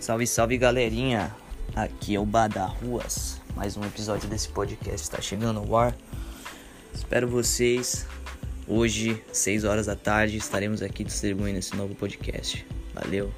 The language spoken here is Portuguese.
Salve, salve galerinha! Aqui é o Bada Ruas. Mais um episódio desse podcast está chegando ao ar. Espero vocês. Hoje, 6 horas da tarde, estaremos aqui distribuindo esse novo podcast. Valeu!